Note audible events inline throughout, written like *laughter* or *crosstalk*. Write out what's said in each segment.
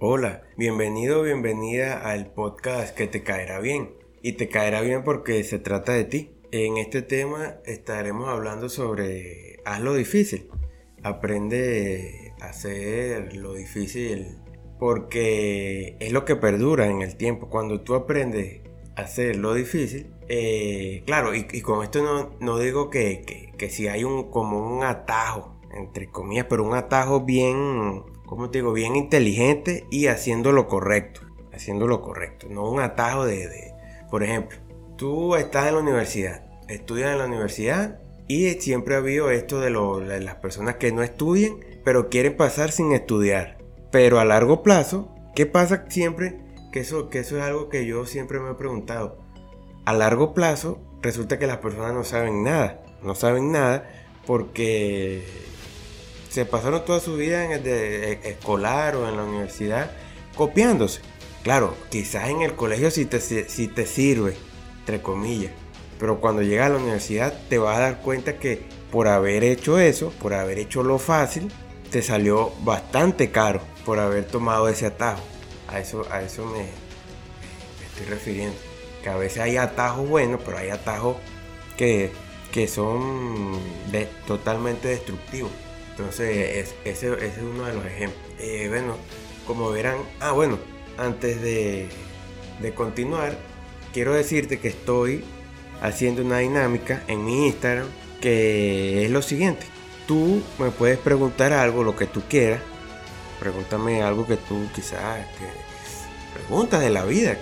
Hola, bienvenido o bienvenida al podcast que te caerá bien. Y te caerá bien porque se trata de ti. En este tema estaremos hablando sobre haz lo difícil. Aprende a hacer lo difícil porque es lo que perdura en el tiempo. Cuando tú aprendes a hacer lo difícil, eh, claro, y, con esto no, digo que, que, si hay un como un atajo, entre comillas, pero un atajo bien como te digo, bien inteligente y haciendo lo correcto. Haciendo lo correcto. No un atajo de, por ejemplo, tú estás en la universidad, estudias en la universidad y siempre ha habido esto de, las personas que no estudian, pero quieren pasar sin estudiar. Pero a largo plazo, ¿qué pasa siempre? Que eso, que eso es algo que yo siempre me he preguntado. A largo plazo, resulta que las personas no saben nada. No saben nada porque se pasaron toda su vida en el de e, escolar o en la universidad copiándose. Claro, quizás en el colegio sí te, te sirve, entre comillas. Pero cuando llegas a la universidad te vas a dar cuenta que por haber hecho eso, por haber hecho lo fácil, te salió bastante caro por haber tomado ese atajo. A eso, a eso me, estoy refiriendo. Que a veces hay atajos buenos, pero hay atajos que, que son totalmente destructivos. Entonces, ese, es uno de los ejemplos. Eh, bueno, como verán, ah, bueno, antes de, continuar, quiero decirte que estoy haciendo una dinámica en mi Instagram que es lo siguiente. Tú me puedes preguntar algo, lo que tú quieras. Pregúntame algo que tú quizás preguntas de la vida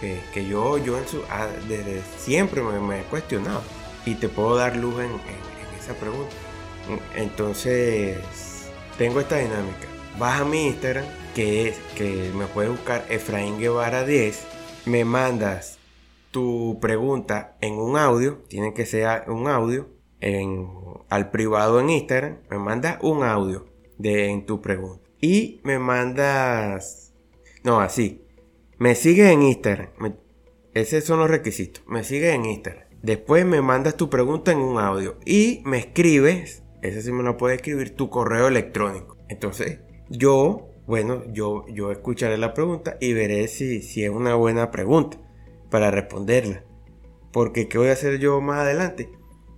que, yo, yo en su, ah, desde siempre me, he cuestionado. Y te puedo dar luz en esa pregunta. Entonces, tengo esta dinámica. Vas a mi Instagram, que es que me puedes buscar Efraín Guevara 10. Me mandas tu pregunta en un audio, tiene que ser un audio, en, al privado en Instagram. Me mandas un audio de en tu pregunta. Y me mandas. No, así. Me sigues en Instagram. esos son los requisitos. Me sigues en Instagram. Después me mandas tu pregunta en un audio. Y me escribes ese sí me lo puede escribir tu correo electrónico. Entonces, yo, bueno, yo, yo escucharé la pregunta y veré si, si es una buena pregunta para responderla. Porque, ¿qué voy a hacer yo más adelante?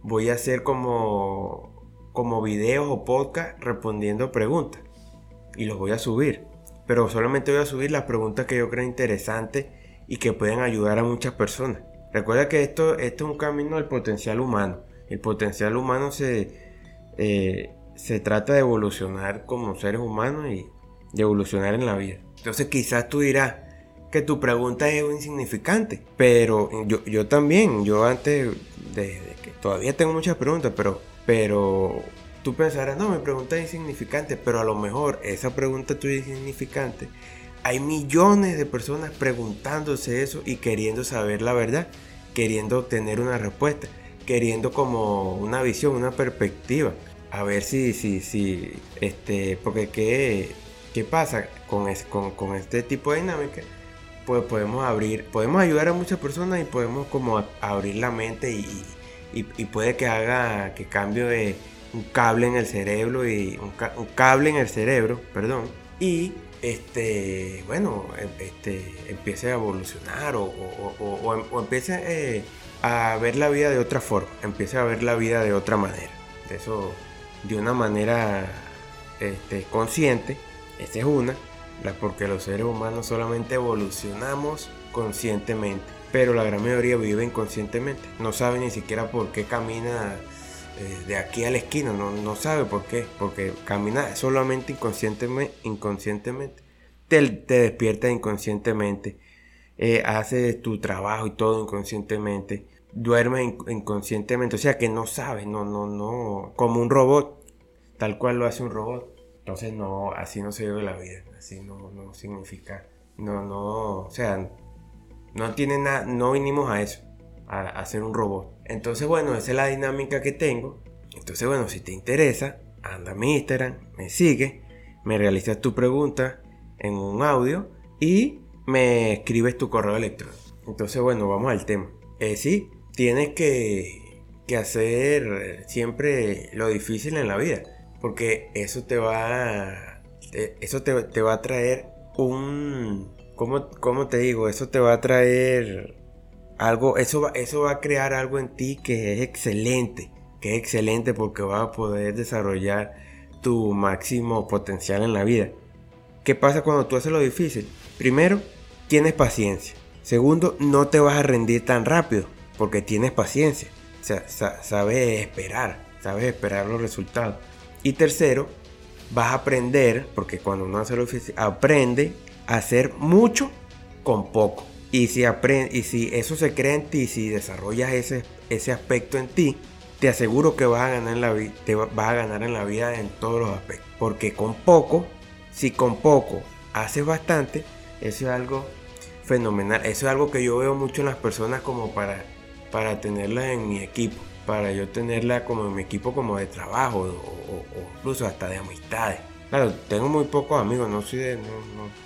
Voy a hacer como, como videos o podcast respondiendo preguntas. Y los voy a subir. Pero solamente voy a subir las preguntas que yo creo interesantes y que pueden ayudar a muchas personas. Recuerda que esto, esto es un camino al potencial humano. El potencial humano se, eh, se trata de evolucionar como seres humanos y de evolucionar en la vida. Entonces quizás tú dirás que tu pregunta es insignificante, pero yo, yo también, yo antes, de que todavía tengo muchas preguntas, pero, pero tú pensarás, no, mi pregunta es insignificante, pero a lo mejor esa pregunta tuya es insignificante. Hay millones de personas preguntándose eso y queriendo saber la verdad, queriendo obtener una respuesta, queriendo como una visión, una perspectiva a ver si, si, si, este, porque qué, qué pasa con, con, este tipo de dinámica, pues podemos abrir, podemos ayudar a muchas personas y podemos como abrir la mente y, y, puede que haga que cambie de un cable en el cerebro y un, cable en el cerebro, perdón, y este, bueno, em, este, empiece a evolucionar o, o, empiece eh, a ver la vida de otra forma, empiece a ver la vida de otra manera. Eso de una manera este, consciente. Esa es una, porque los seres humanos solamente evolucionamos conscientemente, pero la gran mayoría vive inconscientemente. No sabe ni siquiera por qué camina eh, de aquí a la esquina, no, no, sabe por qué, porque camina solamente inconscientemente. inconscientemente. Te, te despiertas inconscientemente, eh, haces tu trabajo y todo inconscientemente duerme inconscientemente, o sea que no sabe, no, no, no, como un robot, tal cual lo hace un robot. Entonces no, así no se vive la vida, así no, no significa, no, no, o sea, no tiene nada, no vinimos a eso, a, a ser un robot. Entonces bueno, esa es la dinámica que tengo. Entonces bueno, si te interesa, anda a mi Instagram, me sigue, me realizas tu pregunta en un audio y me escribes tu correo electrónico. Entonces bueno, vamos al tema. Eh, sí, tienes que, hacer siempre lo difícil en la vida, porque eso te va, eso te, va a traer un... ¿cómo, ¿Cómo te digo? Eso te va a traer algo, eso va, eso va a crear algo en ti que es excelente, que es excelente porque vas a poder desarrollar tu máximo potencial en la vida. ¿Qué pasa cuando tú haces lo difícil? Primero, tienes paciencia. Segundo, no te vas a rendir tan rápido porque tienes paciencia. O sea, sabes esperar, sabes esperar los resultados. Y tercero, vas a aprender, porque cuando uno hace lo difícil, aprende a hacer mucho con poco. Y si, aprende, y si eso se crea en ti, si desarrollas ese, ese aspecto en ti, te aseguro que vas a, ganar la, te vas a ganar en la vida en todos los aspectos. Porque con poco, si con poco haces bastante, eso es algo fenomenal. Eso es algo que yo veo mucho en las personas como para, para tenerlas en mi equipo. Para yo tenerla como en mi equipo como de trabajo o, incluso hasta de amistades. Claro, tengo muy pocos amigos, no soy de, no,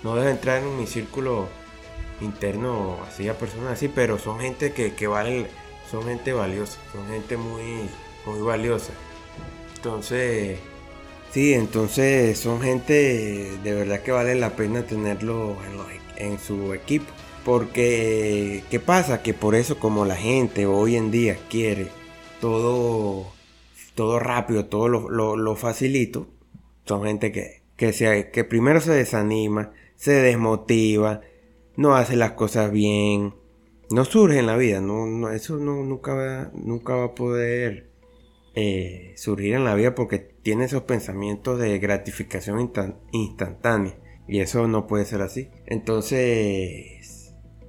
no, debo entrar en mi círculo interno así a personas así, pero son gente que, que valen, son gente valiosa, son gente muy, muy valiosa. Entonces, sí, entonces son gente de verdad que vale la pena tenerlo en, en su equipo. Porque, ¿qué pasa? Que por eso como la gente hoy en día quiere todo, todo rápido, todo lo, lo, facilito, son gente que, que, que primero se desanima, se desmotiva, no hace las cosas bien, no surge en la vida, no, eso no, nunca, va, nunca va a poder eh, surgir en la vida porque tiene esos pensamientos de gratificación instantánea y eso no puede ser así. Entonces,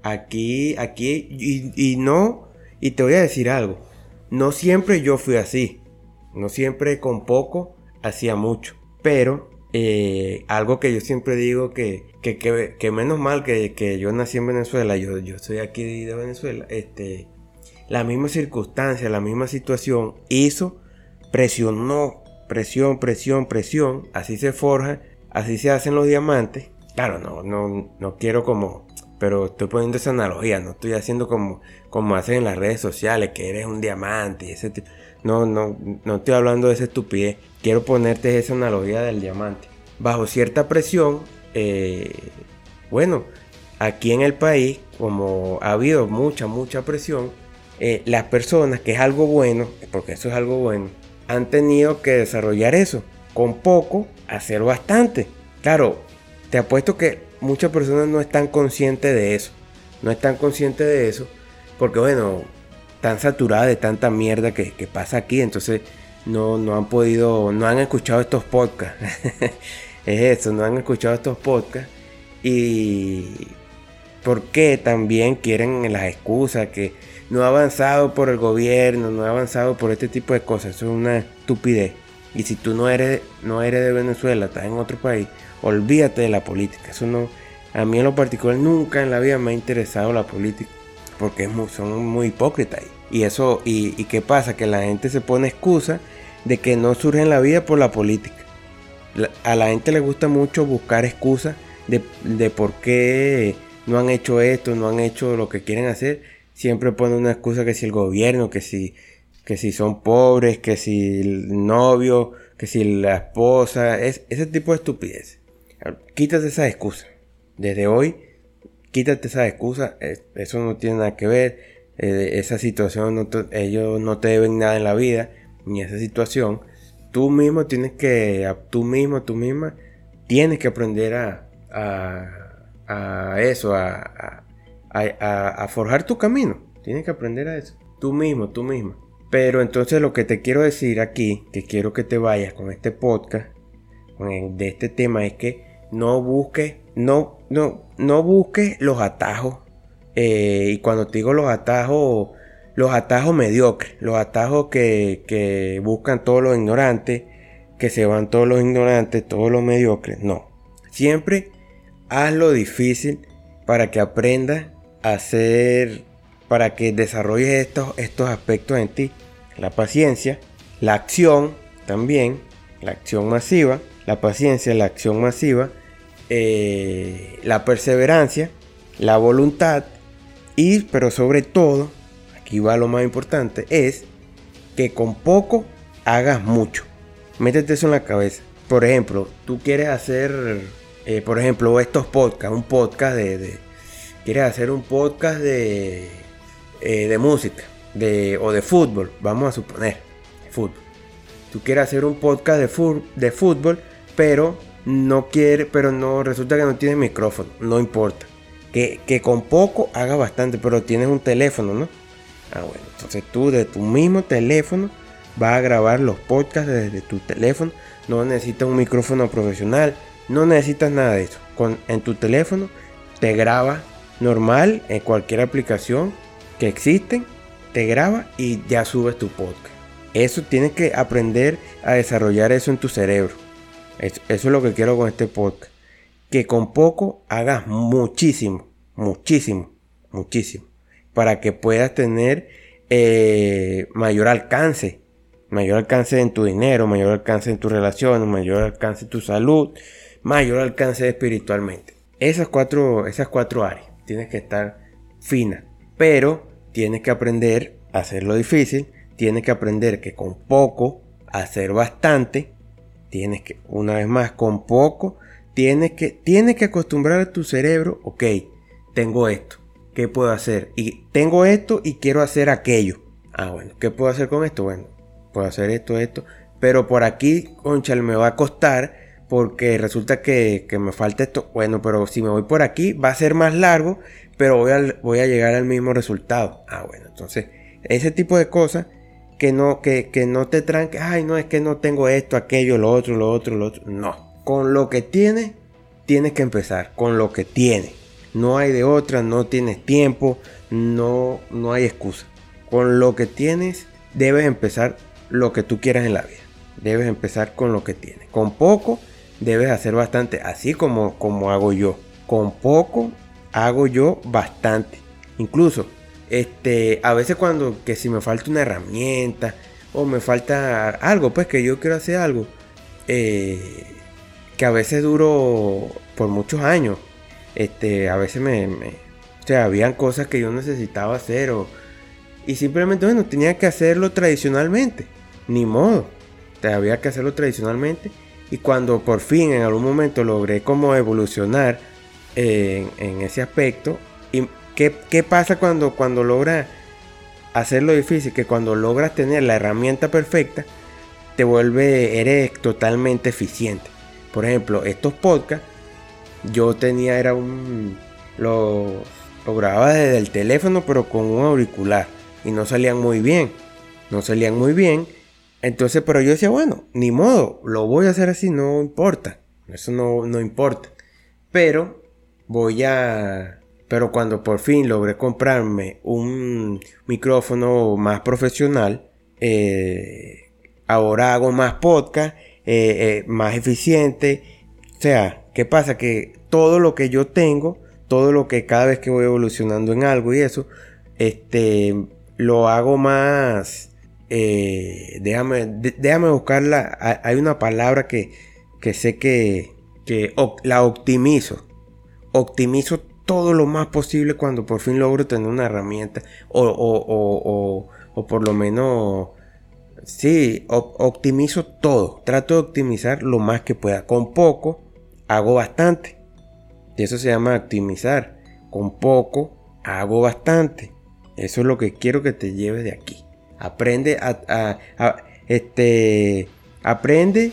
aquí, aquí, y, no, y te voy a decir algo, no siempre yo fui así, no siempre con poco hacía mucho, pero eh, algo que yo siempre digo que, que, menos mal que, yo nací en Venezuela, yo, yo soy aquí de Venezuela, este, la misma circunstancia, la misma situación hizo, presionó, presión, presión, presión, así se forja, así se hacen los diamantes. Claro, no, no, no quiero como, pero estoy poniendo esa analogía, no estoy haciendo como, como hacen en las redes sociales, que eres un diamante ese No, no, no estoy hablando de esa estupidez quiero ponerte esa analogía del diamante. Bajo cierta presión, eh, bueno, aquí en el país, como ha habido mucha, mucha presión, eh, las personas, que es algo bueno, porque eso es algo bueno, han tenido que desarrollar eso. Con poco, hacer bastante. Claro, te apuesto que muchas personas no están conscientes de eso. No están conscientes de eso. Porque bueno, están saturadas de tanta mierda que, pasa aquí. Entonces no, no han podido, no han escuchado estos podcasts. *laughs* es eso, no han escuchado estos podcasts. Y porque también quieren las excusas que no ha avanzado por el gobierno, no ha avanzado por este tipo de cosas. Eso es una estupidez. Y si tú no eres, no eres de Venezuela, estás en otro país, olvídate de la política. Eso no, a mí en lo particular nunca en la vida me ha interesado la política. Porque son muy hipócritas. Y eso, y, qué pasa, que la gente se pone excusa de que no surge en la vida por la política. a la gente le gusta mucho buscar excusas de, por qué no han hecho esto, no han hecho lo que quieren hacer. Siempre ponen una excusa que si el gobierno, que si, que si son pobres, que si el novio, que si la esposa, es, ese tipo de estupidez. Quítate esa excusa. Desde hoy, quítate esa excusa. Eso no tiene nada que ver. Eh, esa situación, ellos no te deben nada en la vida ni esa situación, tú mismo tienes que, tú mismo, tú misma, tienes que aprender a, a, eso, a, a, forjar tu camino. Tienes que aprender a eso. Tú mismo, tú misma. Pero entonces lo que te quiero decir aquí, que quiero que te vayas con este podcast, de este tema, es que no busques, no, no, no busques los atajos. Eh, y cuando te digo los atajos, los atajos mediocres, los atajos que, buscan todos los ignorantes, que se van todos los ignorantes, todos los mediocres. No. Siempre haz lo difícil para que aprendas a hacer, para que desarrolles estos, estos aspectos en ti. La paciencia, la acción también, la acción masiva, la paciencia, la acción masiva, eh, la perseverancia, la voluntad y, pero sobre todo, aquí va lo más importante, es que con poco hagas mucho. Métete eso en la cabeza. Por ejemplo, tú quieres hacer eh, por ejemplo, estos podcasts, un podcast de, quieres hacer un podcast de, eh, de música de, o de fútbol, vamos a suponer, fútbol. Tú quieres hacer un podcast de, de fútbol, pero no quiere, pero no, resulta que no tienes micrófono, no importa. Que, que con poco haga bastante, pero tienes un teléfono, ¿no? Ah, bueno, entonces tú de tu mismo teléfono vas a grabar los podcasts desde tu teléfono. No necesitas un micrófono profesional, no necesitas nada de eso. Con, en tu teléfono te graba normal en cualquier aplicación que existen, te graba y ya subes tu podcast. Eso tienes que aprender a desarrollar eso en tu cerebro. Eso, es lo que quiero con este podcast. Que con poco hagas muchísimo, muchísimo, muchísimo. Para que puedas tener eh, mayor alcance. Mayor alcance en tu dinero, mayor alcance en tus relaciones, mayor alcance en tu salud, mayor alcance espiritualmente. Esas cuatro, esas cuatro áreas. Tienes que estar fina. Pero tienes que aprender a hacerlo difícil. Tienes que aprender que con poco hacer bastante Tienes que, una vez más, con poco, tienes que, tienes que acostumbrar a tu cerebro, ok, tengo esto, ¿qué puedo hacer? Y tengo esto y quiero hacer aquello. Ah, bueno, ¿qué puedo hacer con esto? Bueno, puedo hacer esto, esto. Pero por aquí, conchal, me va a costar porque resulta que, me falta esto. Bueno, pero si me voy por aquí va a ser más largo, pero voy a, voy a llegar al mismo resultado. Ah, bueno, entonces ese tipo de cosas que no, que, no te tranque, ay, no, es que no tengo esto, aquello, lo otro, lo otro, lo otro. No, con lo que tienes, tienes que empezar, con lo que tienes. No hay de otra, no tienes tiempo, no, no hay excusa. Con lo que tienes, debes empezar lo que tú quieras en la vida. Debes empezar con lo que tienes. Con poco, debes hacer bastante, así como, como hago yo. Con poco, hago yo bastante. Incluso este, a veces cuando que si me falta una herramienta o me falta algo, pues que yo quiero hacer algo, eh, que a veces duro por muchos años. Este, a veces me, o sea, habían cosas que yo necesitaba hacer o, y simplemente, bueno, tenía que hacerlo tradicionalmente, ni modo, te había que hacerlo tradicionalmente. Y cuando por fin en algún momento logré como evolucionar en, ese aspecto, y ¿Qué, pasa cuando, cuando logras hacerlo difícil? Que cuando logras tener la herramienta perfecta, te vuelve, eres totalmente eficiente. Por ejemplo, estos podcasts, yo tenía, era un, lo, lo grababa desde el teléfono, pero con un auricular. Y no salían muy bien. No salían muy bien. Entonces, pero yo decía, bueno, ni modo, lo voy a hacer así, no importa. Eso no, no importa. Pero voy a pero cuando por fin logré comprarme un micrófono más profesional, eh, ahora hago más podcast, eh, eh, más eficiente. O sea, ¿qué pasa? Que todo lo que yo tengo, todo lo que cada vez que voy evolucionando en algo y eso, este, lo hago más... déjame, déjame buscarla. Hay una palabra que, que sé que, que la optimizo. Optimizo todo lo más posible cuando por fin logro tener una herramienta. O, por lo menos sí optimizo todo. Trato de optimizar lo más que pueda. Con poco hago bastante. Y eso se llama optimizar. Con poco hago bastante. Eso es lo que quiero que te lleves de aquí. Aprende a, a este aprende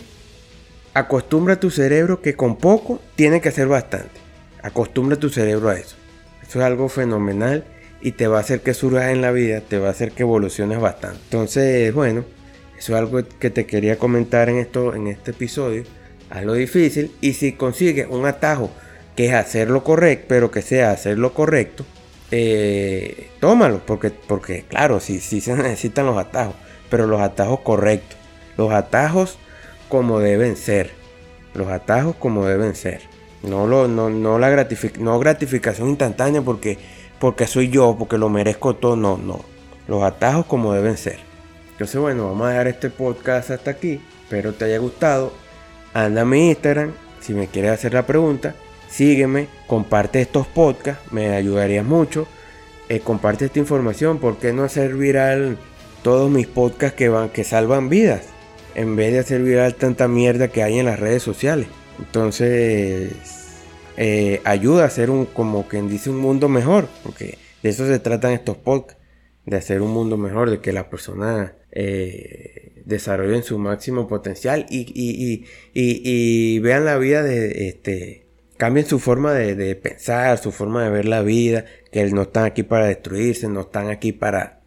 acostumbra a tu cerebro que con poco tiene que hacer bastante Acostumbra tu cerebro a eso. Eso es algo fenomenal y te va a hacer que surjas en la vida, te va a hacer que evoluciones bastante. Entonces, bueno, eso es algo que te quería comentar en, esto, en este episodio. Hazlo difícil y si consigues un atajo que es hacer lo correcto, pero que sea hacer lo correcto, eh, tómalo, porque, porque claro, sí, sí se necesitan los atajos, pero los atajos correctos, los atajos como deben ser, los atajos como deben ser. No, lo, no, la no gratificación instantánea porque, porque soy yo, porque lo merezco todo. No, no. Los atajos como deben ser. Entonces, bueno, vamos a dejar este podcast hasta aquí. Espero te haya gustado. Anda a mi Instagram si me quieres hacer la pregunta. Sígueme, comparte estos podcasts, me ayudaría mucho. Eh, comparte esta información, ¿por qué no hacer viral todos mis podcasts que, van, que salvan vidas? En vez de hacer viral tanta mierda que hay en las redes sociales. Entonces, eh, ayuda a hacer un, como quien dice, un mundo mejor, porque de eso se tratan estos podcasts, de hacer un mundo mejor, de que la persona eh, desarrollen su máximo potencial y, y, vean la vida de este cambien su forma de, pensar, su forma de ver la vida, que no están aquí para destruirse, no están aquí para,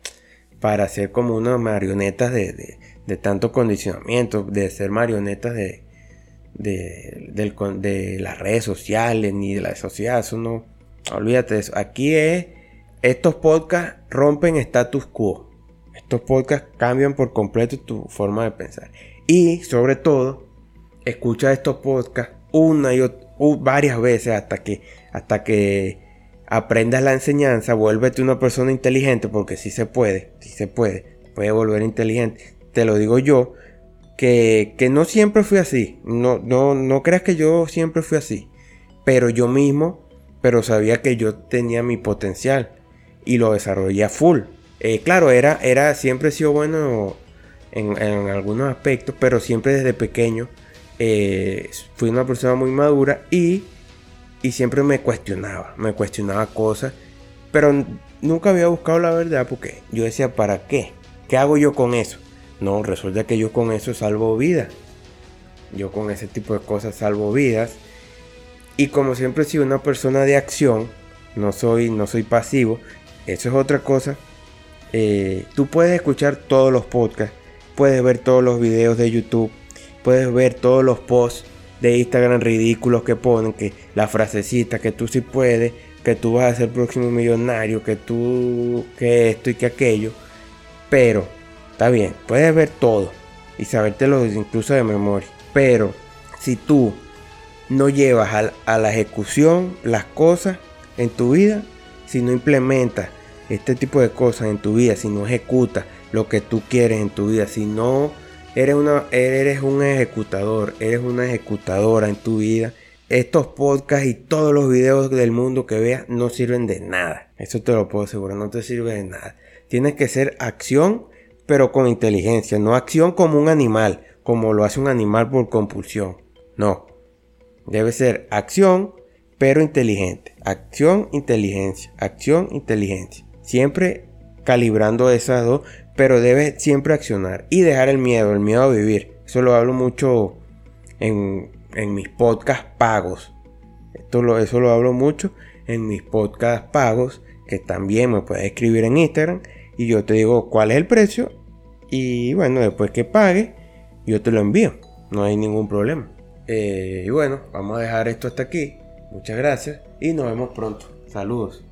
para ser como unas marionetas de, de tanto condicionamiento, de ser marionetas de, de, de, las redes sociales ni de la sociedad. Eso no, olvídate de eso. Aquí es, estos podcasts rompen status quo. Estos podcasts cambian por completo tu forma de pensar. Y sobre todo, escucha estos podcasts una y varias veces hasta que, hasta que aprendas la enseñanza, vuélvete una persona inteligente, porque si se puede, si se puede, puede volver inteligente. Te lo digo yo, que, no siempre fui así. No, no, no creas que yo siempre fui así. Pero yo mismo, pero sabía que yo tenía mi potencial y lo desarrollé a full. Eh, claro, era, era, siempre he sido bueno en, algunos aspectos, pero siempre desde pequeño eh, fui una persona muy madura y, y siempre me cuestionaba, me cuestionaba cosas, pero nunca había buscado la verdad porque yo decía, ¿para qué? ¿Qué hago yo con eso? No, resulta que yo con eso salvo vidas. Yo con ese tipo de cosas salvo vidas. Y como siempre he sido una persona de acción, no soy, no soy pasivo, eso es otra cosa. Eh, tú puedes escuchar todos los podcasts, puedes ver todos los videos de YouTube, puedes ver todos los posts de Instagram ridículos que ponen, que la frasecita, que tú sí puedes, que tú vas a ser próximo millonario, que tú, que esto y que aquello. Pero, está bien, puedes ver todo y sabértelo incluso de memoria. Pero, si tú no llevas a, la ejecución las cosas en tu vida, si no implementas este tipo de cosas en tu vida, si no ejecutas lo que tú quieres en tu vida, si no eres, una, eres un ejecutador, eres una ejecutadora en tu vida, estos podcasts y todos los videos del mundo que veas no sirven de nada. Eso te lo puedo asegurar, no te sirve de nada. Tienes que ser acción, pero con inteligencia, no acción como un animal, como lo hace un animal por compulsión. No. Debe ser acción, pero inteligente. Acción, inteligencia. Acción, inteligencia. Siempre calibrando esas dos, pero debes siempre accionar y dejar el miedo, el miedo a vivir. Eso lo hablo mucho en, mis podcasts pagos. Esto lo, eso lo hablo mucho en mis podcasts pagos, que también me puedes escribir en Instagram y yo te digo cuál es el precio y bueno, después que pague, yo te lo envío. No hay ningún problema. Eh, y bueno, vamos a dejar esto hasta aquí. Muchas gracias y nos vemos pronto. Saludos.